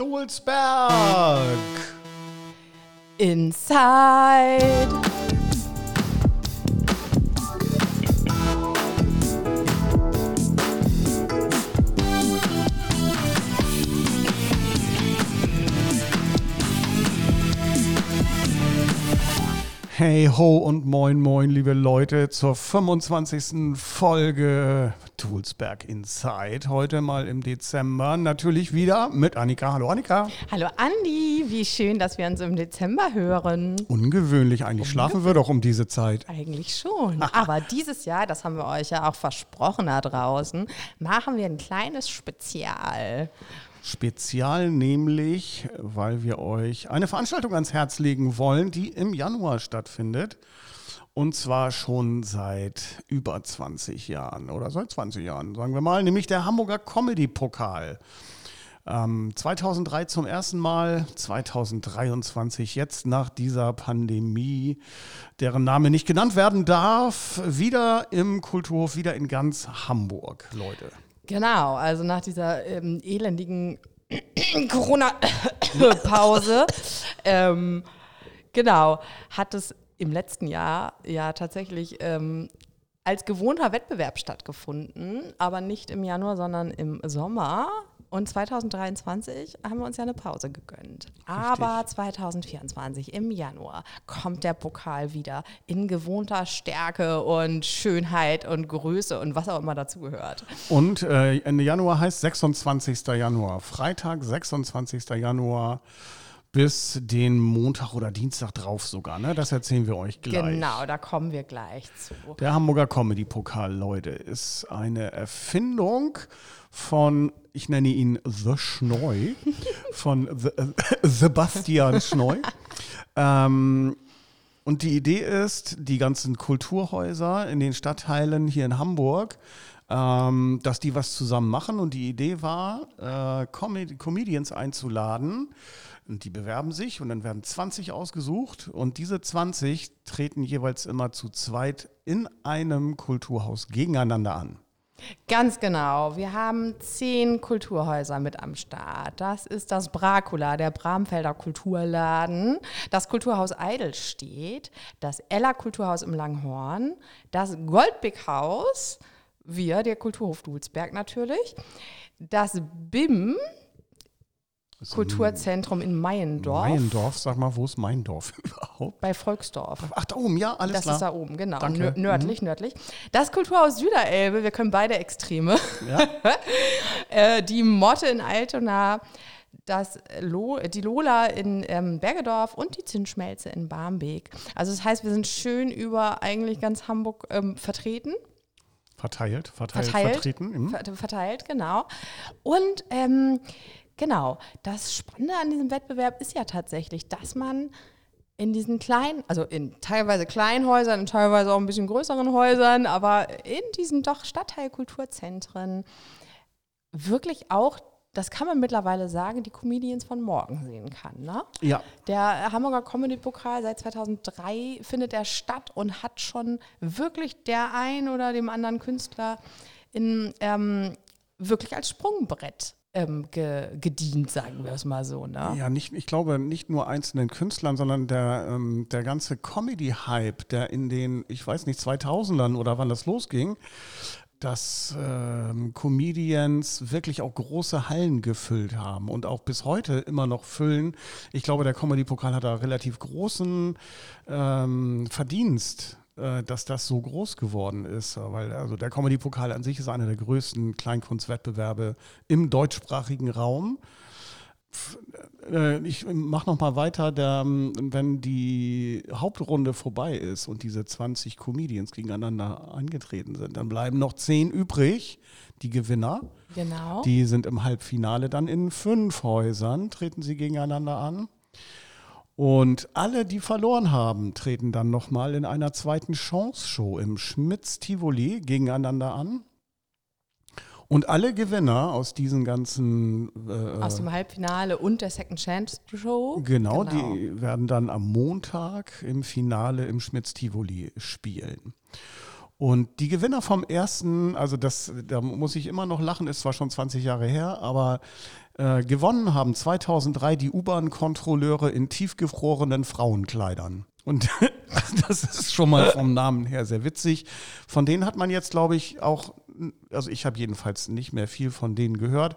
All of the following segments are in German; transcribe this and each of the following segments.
Stolzberg. Inside. Hey ho und moin moin, liebe Leute, zur 25. Folge Toolsberg Inside. Heute mal im Dezember. Natürlich wieder mit Annika. Hallo Annika. Hallo Andi, wie schön, dass wir uns im Dezember hören. Ungewöhnlich eigentlich. Schlafen wir doch um diese Zeit. Eigentlich schon. Aber dieses Jahr, das haben wir euch ja auch versprochen da draußen, machen wir ein kleines Spezial. Spezial nämlich, weil wir euch eine Veranstaltung ans Herz legen wollen, die im Januar stattfindet. Und zwar schon seit über 20 Jahren oder seit 20 Jahren, sagen wir mal, nämlich der Hamburger Comedy-Pokal. Ähm, 2003 zum ersten Mal, 2023 jetzt nach dieser Pandemie, deren Name nicht genannt werden darf, wieder im Kulturhof, wieder in ganz Hamburg, Leute. Genau, also nach dieser ähm, elendigen Corona-Pause, ähm, genau, hat es im letzten Jahr ja tatsächlich ähm, als gewohnter Wettbewerb stattgefunden, aber nicht im Januar, sondern im Sommer. Und 2023 haben wir uns ja eine Pause gegönnt. Aber 2024 im Januar kommt der Pokal wieder in gewohnter Stärke und Schönheit und Größe und was auch immer dazugehört. Und äh, Ende Januar heißt 26. Januar. Freitag, 26. Januar bis den Montag oder Dienstag drauf sogar. Ne? Das erzählen wir euch gleich. Genau, da kommen wir gleich zu. Der Hamburger Comedy-Pokal, Leute, ist eine Erfindung von, ich nenne ihn The Schneu, von The, äh, Sebastian Schneu. ähm, und die Idee ist, die ganzen Kulturhäuser in den Stadtteilen hier in Hamburg, ähm, dass die was zusammen machen. Und die Idee war, äh, Com Comedians einzuladen. Und die bewerben sich und dann werden 20 ausgesucht. Und diese 20 treten jeweils immer zu zweit in einem Kulturhaus gegeneinander an. Ganz genau. Wir haben zehn Kulturhäuser mit am Start. Das ist das Bracula, der Bramfelder Kulturladen, das Kulturhaus Eidelstedt, das Ella Kulturhaus im Langhorn, das Goldbeck wir, der Kulturhof Dulsberg natürlich, das BIM, Kulturzentrum in Meiendorf. Meiendorf, sag mal, wo ist Meiendorf überhaupt? Bei Volksdorf. Ach, da oben, ja, alles das klar. ist da oben, genau. Danke. Nö- Nördlich, nördlich. Das Kulturhaus Süderelbe, wir können beide Extreme. Ja? äh, die Motte in Altona, das Lo die Lola in ähm, Bergedorf und die Zinsschmelze in Barmbek. Also das heißt, wir sind schön über eigentlich ganz Hamburg ähm, vertreten. Verteilt, verteilt, Verteilt. vertreten. Mhm. Ver verteilt, genau. Und ähm, genau, das Spannende an diesem Wettbewerb ist ja tatsächlich, dass man in diesen kleinen, also in teilweise kleinen Häusern, in teilweise auch ein bisschen größeren Häusern, aber in diesen doch Stadtteilkulturzentren wirklich auch, das kann man mittlerweile sagen, die Comedians von morgen sehen kann. Ne? Ja, Der Hamburger Comedy-Pokal seit 2003 findet er statt und hat schon wirklich der ein oder dem anderen Künstler in, ähm, wirklich als Sprungbrett ähm, ge gedient, sagen wir es mal so. Ne? ja nicht, ich glaube nicht nur einzelnen Künstlern, sondern der, ähm, der ganze Comedy-Hype, der in den, ich weiß nicht, 2000ern oder wann das losging, dass ähm, Comedians wirklich auch große Hallen gefüllt haben und auch bis heute immer noch füllen. Ich glaube, der Comedy-Pokal hat da relativ großen ähm, Verdienst, dass das so groß geworden ist. Weil also der Comedy-Pokal an sich ist einer der größten Kleinkunstwettbewerbe im deutschsprachigen Raum. Äh, Ich mache noch mal weiter, der, wenn die Hauptrunde vorbei ist und diese 20 Comedians gegeneinander angetreten sind, dann bleiben noch 10 übrig, die Gewinner. Genau. Die sind im Halbfinale dann in fünf Häusern, treten sie gegeneinander an. Und alle, die verloren haben, treten dann nochmal in einer zweiten Chance-Show im Schmitz-Tivoli gegeneinander an. Und alle Gewinner aus diesen ganzen äh, Aus dem Halbfinale und der Second Chance Show. Genau, die werden dann am Montag im Finale im Schmitz-Tivoli spielen. Und die Gewinner vom ersten, also das, da muss ich immer noch lachen, ist zwar schon 20 Jahre her, aber äh, gewonnen haben 2003 die U-Bahn-Kontrolleure in tiefgefrorenen Frauenkleidern. Und das ist schon mal vom Namen her sehr witzig. Von denen hat man jetzt, glaube ich, auch, also ich habe jedenfalls nicht mehr viel von denen gehört.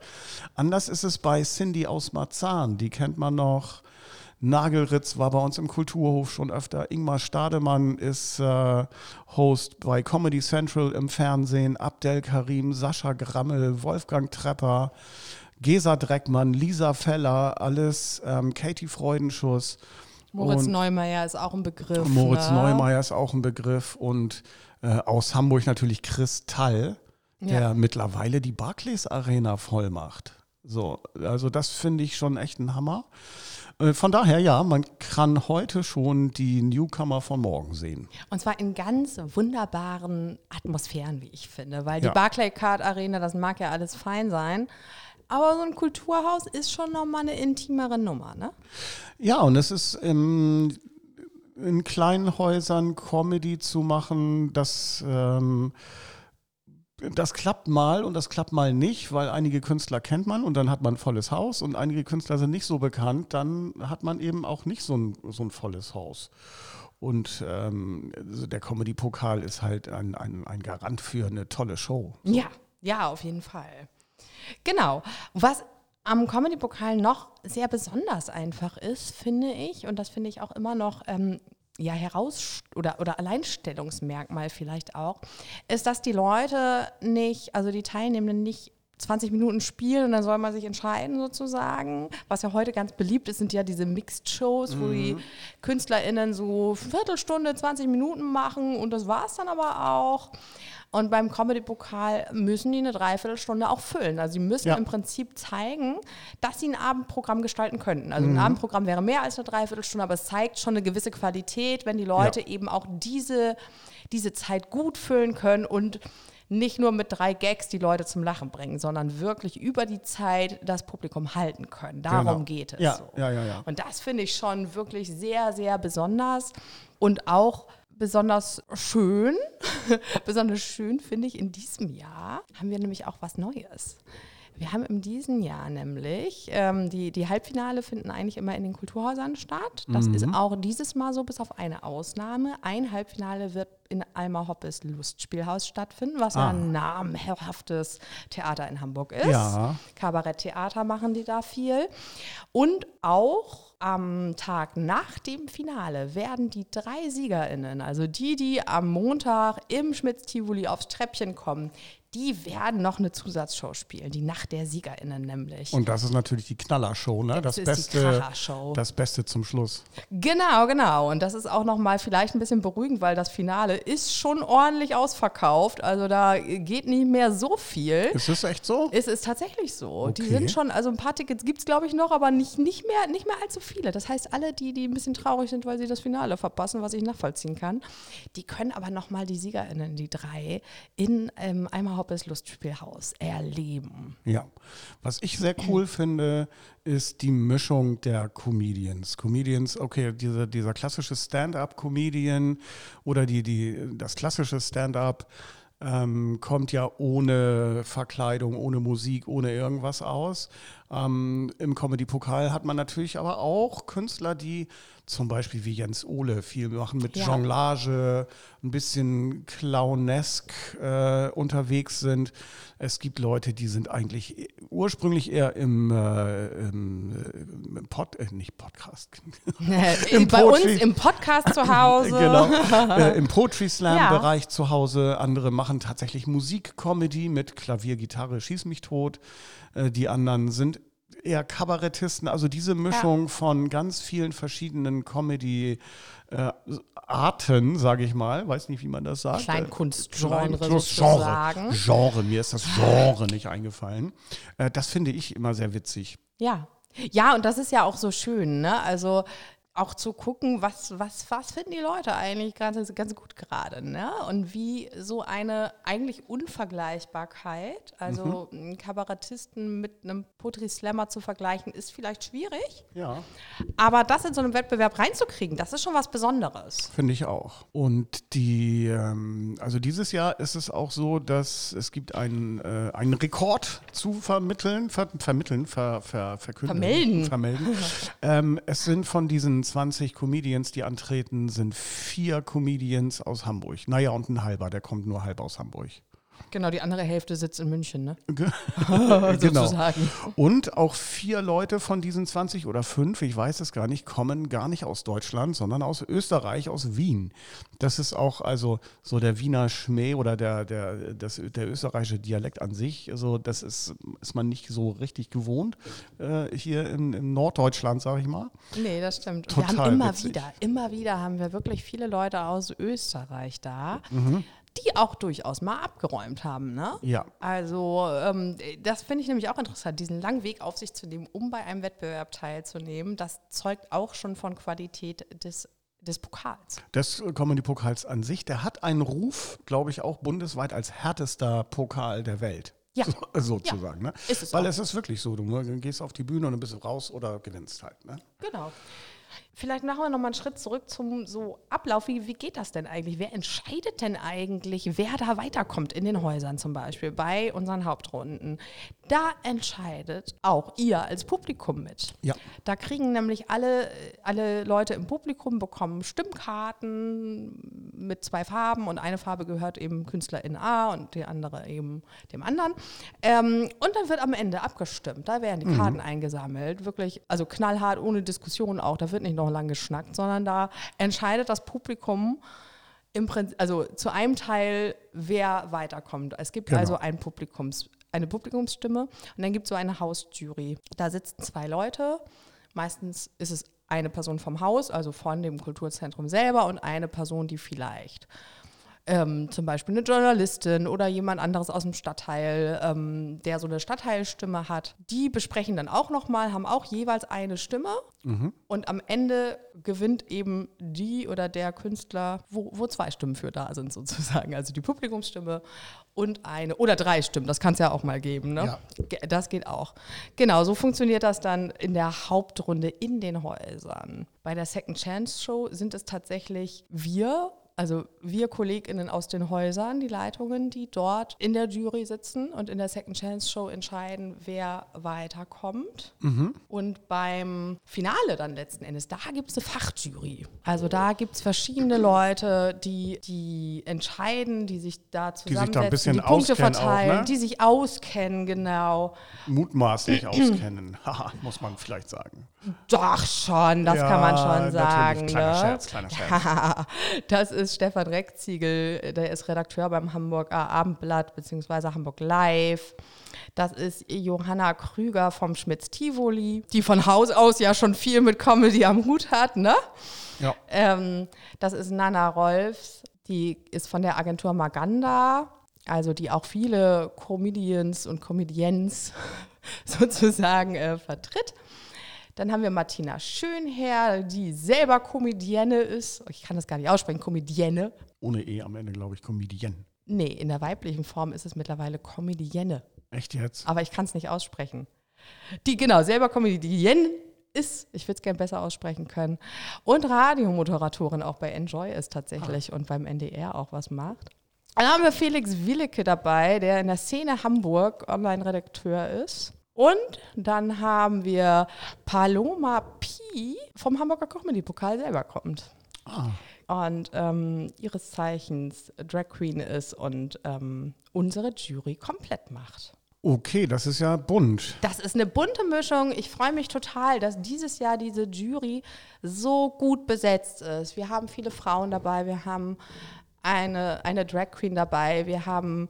Anders ist es bei Cindy aus Marzahn, die kennt man noch. Nagelritz war bei uns im Kulturhof schon öfter. Ingmar Stademann ist äh, Host bei Comedy Central im Fernsehen. Abdel Karim, Sascha Grammel, Wolfgang Trepper, Gesa Dreckmann, Lisa Feller, alles ähm, Katie Freudenschuss. Moritz Neumeier ist auch ein Begriff. Moritz ne? Neumeier ist auch ein Begriff. Und äh, aus Hamburg natürlich Chris Tall, der Ja. mittlerweile die Barclays Arena voll macht. So, also das finde ich schon echt ein Hammer. Äh, Von daher, ja, man kann heute schon die Newcomer von morgen sehen. Und zwar in ganz wunderbaren Atmosphären, wie ich finde. Weil die Ja. Barclaycard Arena, das mag ja alles fein sein. Aber so ein Kulturhaus ist schon nochmal eine intimere Nummer, ne? Ja, und es ist im, in kleinen Häusern Comedy zu machen, das, ähm, das klappt mal und das klappt mal nicht, weil einige Künstler kennt man und dann hat man ein volles Haus und einige Künstler sind nicht so bekannt, dann hat man eben auch nicht so ein, so ein volles Haus. Und ähm, also der Comedy-Pokal ist halt ein, ein, ein Garant für eine tolle Show. Ja, ja, auf jeden Fall. Genau. Was am Comedy-Pokal noch sehr besonders einfach ist, finde ich, und das finde ich auch immer noch ähm, ja, heraus oder, oder Alleinstellungsmerkmal vielleicht auch, ist, dass die Leute nicht, also die Teilnehmenden nicht 20 Minuten spielen und dann soll man sich entscheiden sozusagen. Was ja heute ganz beliebt ist, sind ja diese Mixed-Shows, wo die KünstlerInnen so Viertelstunde, 20 Minuten machen und das war es dann aber auch. Und beim Comedy-Pokal müssen die eine Dreiviertelstunde auch füllen. Also sie müssen Ja. im Prinzip zeigen, dass sie ein Abendprogramm gestalten könnten. Also ein Abendprogramm wäre mehr als eine Dreiviertelstunde, aber es zeigt schon eine gewisse Qualität, wenn die Leute Ja. eben auch diese, diese Zeit gut füllen können und nicht nur mit drei Gags die Leute zum Lachen bringen, sondern wirklich über die Zeit das Publikum halten können. Darum Genau. geht es. Ja, so. ja, ja, ja. Und das finde ich schon wirklich sehr, sehr besonders und auch besonders schön. besonders schön finde ich in diesem Jahr haben wir nämlich auch was Neues. Wir haben in diesem Jahr nämlich, ähm, die, die Halbfinale finden eigentlich immer in den Kulturhäusern statt. Das ist auch dieses Mal so, bis auf eine Ausnahme. Ein Halbfinale wird in Alma Hoppes Lustspielhaus stattfinden, was ja ein namenhaftes Theater in Hamburg ist. Ja. Kabaretttheater machen die da viel. Und auch am Tag nach dem Finale werden die drei SiegerInnen, also die, die am Montag im Schmitz-Tivoli aufs Treppchen kommen, die werden noch eine Zusatzshow spielen, die Nacht der SiegerInnen nämlich. Und das ist natürlich die Knallershow, ne? Das Das, ist die Beste, das Beste zum Schluss. Genau, genau. Und das ist auch nochmal vielleicht ein bisschen beruhigend, weil das Finale ist schon ordentlich ausverkauft. Also da geht nicht mehr so viel. Ist es echt so? Es ist tatsächlich so. Die Okay. sind schon, also ein paar Tickets gibt es, glaube ich, noch, aber nicht, nicht, mehr, nicht mehr allzu viele. Das heißt, alle, die, die ein bisschen traurig sind, weil sie das Finale verpassen, was ich nachvollziehen kann, die können aber nochmal die SiegerInnen, die drei, in ähm, Eimer Hoppes Lustspielhaus erleben. Ja. Was ich sehr cool finde, ist die Mischung der Comedians. Comedians, okay, diese, dieser klassische Stand-up-Comedian oder die, die, das klassische Stand-up ähm, kommt ja ohne Verkleidung, ohne Musik, ohne irgendwas aus. Ähm, Im Comedy-Pokal hat man natürlich aber auch Künstler, die zum Beispiel wie Jens Ohle viel machen mit Ja. Jonglage, ein bisschen clownesk äh, unterwegs sind. Es gibt Leute, die sind eigentlich e- ursprünglich eher im, äh, im, äh, im Pod, äh, nicht Podcast, Im Bei Poetry- uns im Podcast zu Hause. genau, äh, im Poetry Slam Ja. Zu Hause. Andere machen tatsächlich Musik-Comedy mit Klavier, Gitarre, Schieß mich tot. Äh, die anderen sind eher Kabarettisten. Also diese Mischung von ganz vielen verschiedenen Comedy äh, Arten, sage ich mal, weiß nicht, wie man das sagt. Kleinkunstgenre Klein- sozusagen. Genre. Genre, mir ist das Genre nicht eingefallen. Äh, das finde ich immer sehr witzig. Ja. Ja, und das ist ja auch so schön, ne? Also auch zu gucken, was, was, was finden die Leute eigentlich ganz, ganz gut gerade. Ne? Und wie so eine eigentlich Unvergleichbarkeit, also mhm. einen Kabarettisten mit einem Poetry Slammer zu vergleichen, ist vielleicht schwierig. Ja. Aber das in so einem Wettbewerb reinzukriegen, das ist schon was Besonderes. Finde ich auch. Und die, ähm, also dieses Jahr ist es auch so, dass es gibt einen, äh, einen Rekord zu vermitteln, ver, vermitteln, ver, ver, verkünden. Vermelden. Vermelden. ähm, es sind von diesen 20 Comedians, die antreten, sind vier Comedians aus Hamburg. Naja, und ein halber, der kommt nur halb aus Hamburg. Genau, die andere Hälfte sitzt in München, ne? genau. Und auch vier Leute von diesen 20 oder fünf, ich weiß es gar nicht, kommen gar nicht aus Deutschland, sondern aus Österreich, aus Wien. Das ist auch also so der Wiener Schmäh oder der, der, das, der österreichische Dialekt an sich. Also das ist, ist man nicht so richtig gewohnt äh, hier in, in Norddeutschland, sage ich mal. Nee, das stimmt. Total wir haben immer witzig. wieder, immer wieder haben wir wirklich viele Leute aus Österreich da. Mhm die auch durchaus mal abgeräumt haben. Ne? Ja. Also ähm, das finde ich nämlich auch interessant, diesen langen Weg auf sich zu nehmen, um bei einem Wettbewerb teilzunehmen. Das zeugt auch schon von Qualität des des Pokals. Des Comedy-Pokals an sich, der hat einen Ruf, glaube ich, auch bundesweit als härtester Pokal der Welt. Ja. So, sozusagen. Ja. Ne? Ist es Weil auch. es ist wirklich so, du gehst auf die Bühne und dann bist du raus oder gewinnst halt. Ne? Genau. Vielleicht machen wir nochmal einen Schritt zurück zum so Ablauf. Wie, wie geht das denn eigentlich? Wer entscheidet denn eigentlich, wer da weiterkommt in den Häusern zum Beispiel bei unseren Hauptrunden? Da entscheidet auch ihr als Publikum mit. Ja. Da kriegen nämlich alle, alle Leute im Publikum bekommen Stimmkarten mit zwei Farben und eine Farbe gehört eben Künstlerin A und die andere eben dem anderen. Ähm, und dann wird am Ende abgestimmt. Da werden die Karten eingesammelt. Wirklich, also knallhart, ohne Diskussion auch. Da wird nicht noch lang geschnackt, sondern da entscheidet das Publikum im Prinzip, also zu einem Teil, wer weiterkommt. Es gibt Genau. also ein Publikums, eine Publikumsstimme und dann gibt es so eine Hausjury. Da sitzen zwei Leute. Meistens ist es eine Person vom Haus, also von dem Kulturzentrum selber und eine Person, die vielleicht ähm, zum Beispiel eine Journalistin oder jemand anderes aus dem Stadtteil, ähm, der so eine Stadtteilstimme hat. Die besprechen dann auch nochmal, haben auch jeweils eine Stimme und am Ende gewinnt eben die oder der Künstler, wo, wo zwei Stimmen für da sind sozusagen. Also die Publikumsstimme und eine oder drei Stimmen, das kann es ja auch mal geben. Ne? Ja. Das geht auch. Genau, so funktioniert das dann in der Hauptrunde in den Häusern. Bei der Second Chance Show sind es tatsächlich wir also wir KollegInnen aus den Häusern, die Leitungen, die dort in der Jury sitzen und in der Second Chance Show entscheiden, wer weiterkommt. Und beim Finale dann letzten Endes, da gibt es eine Fachjury. Also da gibt es verschiedene Leute, die, die entscheiden, die sich da zusammensetzen, da ein bisschen die Punkte auskennen auch, verteilen, ne? die sich auskennen, genau. Mutmaßlich auskennen. Muss man vielleicht sagen. Doch schon, das Ja, kann man schon sagen. Kleiner ne? Scherz, kleiner Scherz. Ja, das ist Stefan Reckziegel, der ist Redakteur beim Hamburger Abendblatt bzw. Hamburg Live. Das ist Johanna Krüger vom Schmitz Tivoli, die von Haus aus ja schon viel mit Comedy am Hut hat, ne? Ja. Ähm, das ist Nana Rolfs, die ist von der Agentur Maganda, also die auch viele Comedians und Comedians sozusagen äh, vertritt. Dann haben wir Martina Schönherr, die selber Comedienne ist. Ich kann das gar nicht aussprechen, Comedienne. Ohne E am Ende, glaube ich, Comedienne. Nee, in der weiblichen Form ist es mittlerweile Comedienne. Echt jetzt? Aber ich kann es nicht aussprechen. Die, genau, selber Comedienne ist, ich würde es gerne besser aussprechen können. Und Radiomoderatorin auch bei Enjoy ist tatsächlich und beim NDR auch was macht. Dann haben wir Felix Willecke dabei, der in der Szene Hamburg Online-Redakteur ist. Und dann haben wir Paloma Pi vom Hamburger Comedy-Pokal selber kommt. Und ähm, ihres Zeichens Drag Queen ist und ähm, unsere Jury komplett macht. Okay, das ist ja bunt. Das ist eine bunte Mischung. Ich freue mich total, dass dieses Jahr diese Jury so gut besetzt ist. Wir haben viele Frauen dabei, wir haben eine, eine Drag Queen dabei, wir haben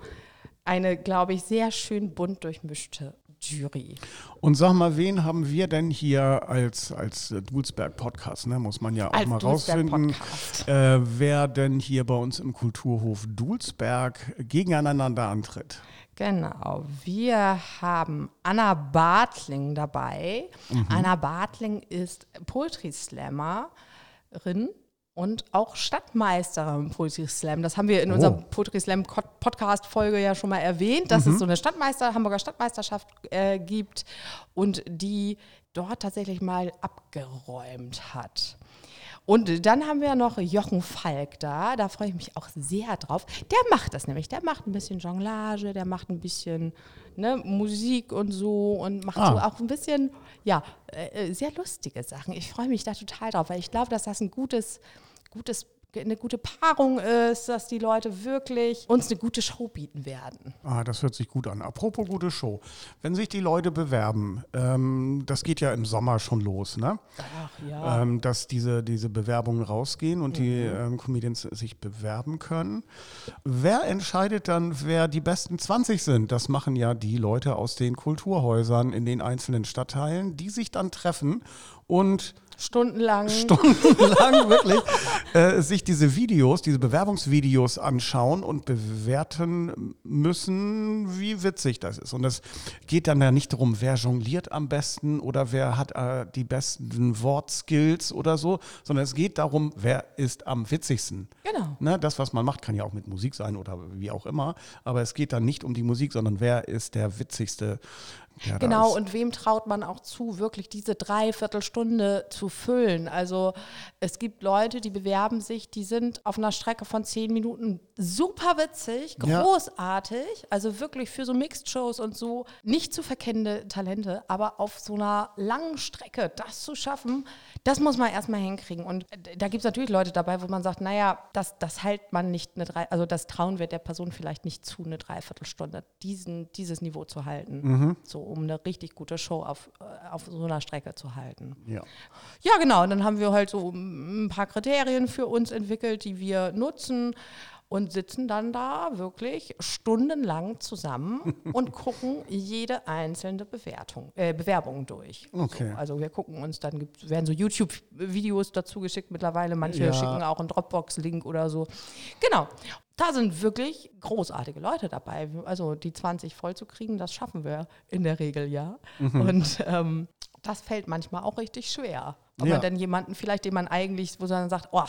eine, glaube ich, sehr schön bunt durchmischte Jury. Und sag mal, wen haben wir denn hier als, als Dulsberg-Podcast, ne? muss man ja auch Als mal rausfinden, Dulsberg-Podcast. äh, wer denn hier bei uns im Kulturhof Dulsberg gegeneinander antritt. Genau, wir haben Anna Bartling dabei. Anna Bartling ist Poetry Slammerin und auch Stadtmeisterin im Poetry Slam. Das haben wir in Oh. unserer Poetry Slam Co- Podcast-Folge ja schon mal erwähnt, dass es so eine Stadtmeister, Hamburger Stadtmeisterschaft äh, gibt und die dort tatsächlich mal abgeräumt hat. Und dann haben wir noch Jochen Falk da, da freue ich mich auch sehr drauf. Der macht das nämlich, der macht ein bisschen Jonglage, der macht ein bisschen ne, Musik und so und macht Ah. so auch ein bisschen, ja, äh, äh, sehr lustige Sachen. Ich freue mich da total drauf, weil ich glaube, dass das ein gutes, gutes, eine gute Paarung ist, dass die Leute wirklich uns eine gute Show bieten werden. Ah, das hört sich gut an. Apropos gute Show. Wenn sich die Leute bewerben, ähm, das geht ja im Sommer schon los, ne? Ach ja. ähm, dass diese, diese Bewerbungen rausgehen und die ähm, Comedians sich bewerben können. Wer entscheidet dann, wer die besten 20 sind? Das machen ja die Leute aus den Kulturhäusern in den einzelnen Stadtteilen, die sich dann treffen und Stundenlang. stundenlang wirklich äh, sich diese Videos, diese Bewerbungsvideos anschauen und bewerten müssen, wie witzig das ist. Und es geht dann ja nicht darum, wer jongliert am besten oder wer hat äh, die besten Wortskills oder so, sondern es geht darum, wer ist am witzigsten. Genau. Ne, das, was man macht, kann ja auch mit Musik sein oder wie auch immer. Aber es geht dann nicht um die Musik, sondern wer ist der witzigste. Da Genau, und wem traut man auch zu, wirklich diese Dreiviertelstunde zu füllen? Also es gibt Leute, die bewerben sich, die sind auf einer Strecke von zehn Minuten super witzig, Ja. großartig, also wirklich für so Mixed-Shows und so nicht zu verkennende Talente, aber auf so einer langen Strecke das zu schaffen, das muss man erstmal hinkriegen. Und da gibt es natürlich Leute dabei, wo man sagt, naja, das, das hält man nicht eine drei, also das trauen wir der Person vielleicht nicht zu, eine Dreiviertelstunde, diesen, dieses Niveau zu halten. So, um eine richtig gute Show auf, äh, auf so einer Strecke zu halten. ja. Ja, genau. Und dann haben wir halt so ein paar Kriterien für uns entwickelt, die wir nutzen und sitzen dann da wirklich stundenlang zusammen und gucken jede einzelne Bewertung, äh, Bewerbung durch. Okay. So, also wir gucken uns dann, gibt, werden so YouTube-Videos dazu geschickt mittlerweile, manche Ja. schicken auch einen Dropbox-Link oder so. Genau. Da sind wirklich großartige Leute dabei. Also die 20 voll zu kriegen, das schaffen wir in der Regel ja. Mhm. Und ähm, das fällt manchmal auch richtig schwer. Ob Ja. man dann jemanden vielleicht, den man eigentlich, wo man sagt, oh,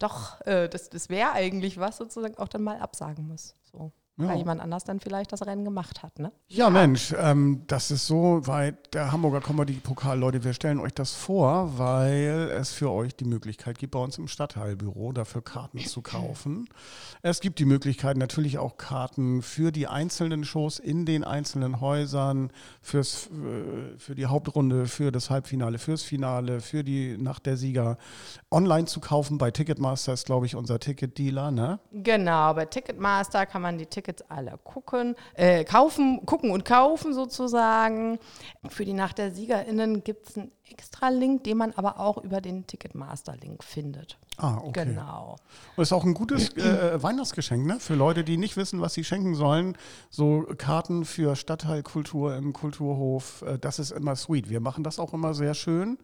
doch, äh, das, das wäre eigentlich was, sozusagen auch dann mal absagen muss. So. Ja. Weil jemand anders dann vielleicht das Rennen gemacht hat. Ne? Ja, Mensch, ähm, das ist so, weil der Hamburger Comedy-Pokal, Leute, wir stellen euch das vor, weil es für euch die Möglichkeit gibt, bei uns im Stadtteilbüro dafür Karten zu kaufen. Es gibt die Möglichkeit natürlich auch Karten für die einzelnen Shows in den einzelnen Häusern, fürs, äh, für die Hauptrunde, für das Halbfinale, fürs Finale, für die Nacht der Sieger online zu kaufen. Bei Ticketmaster ist, glaube ich, unser Ticketdealer, ne? Genau, bei Ticketmaster kann man die Tickets alle gucken, äh, kaufen, gucken und kaufen sozusagen. Für die Nacht der SiegerInnen gibt es einen extra Link, den man aber auch über den Ticketmaster-Link findet. Ah, okay. Genau. Und ist auch ein gutes äh, Weihnachtsgeschenk, ne? Für Leute, die nicht wissen, was sie schenken sollen. So Karten für Stadtteilkultur im Kulturhof, äh, das ist immer sweet. Wir machen das auch immer sehr schön.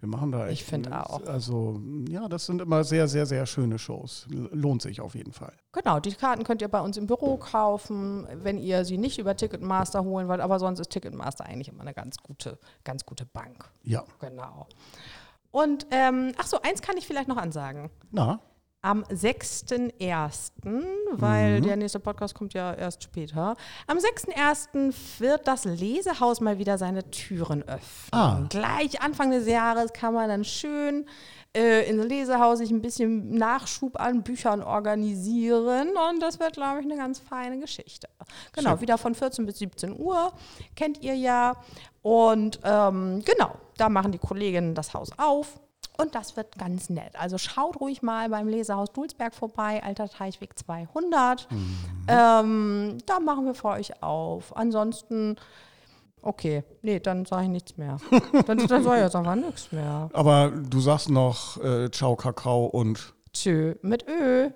Wir machen da echt. Ich finde auch. Also, ja, das sind immer sehr, sehr, sehr schöne Shows. Lohnt sich auf jeden Fall. Genau, die Karten könnt ihr bei uns im Büro kaufen, wenn ihr sie nicht über Ticketmaster holen wollt, aber sonst ist Ticketmaster eigentlich immer eine ganz gute, ganz gute Bank. Ja. Genau. Und ähm, ach so, eins kann ich vielleicht noch ansagen. Na, Am 6.1., weil Mhm. der nächste Podcast kommt ja erst später. Am 6.1. wird das Lesehaus mal wieder seine Türen öffnen. Ah. Gleich Anfang des Jahres kann man dann schön äh, ins Lesehaus sich ein bisschen Nachschub an Büchern organisieren und das wird, glaube ich, eine ganz feine Geschichte. Genau, Schön. wieder von 14 bis 17 Uhr, kennt ihr ja. Und ähm, genau, da machen die Kolleginnen das Haus auf. Und das wird ganz nett. Also schaut ruhig mal beim Lesehaus Dulsberg vorbei, Alter Teichweg 200. Ähm, da machen wir für euch auf. Ansonsten, okay, nee, dann sage ich nichts mehr. dann, dann sage ich jetzt einfach nichts mehr. aber du sagst noch äh, Ciao, Kakao und Tschö mit Ö.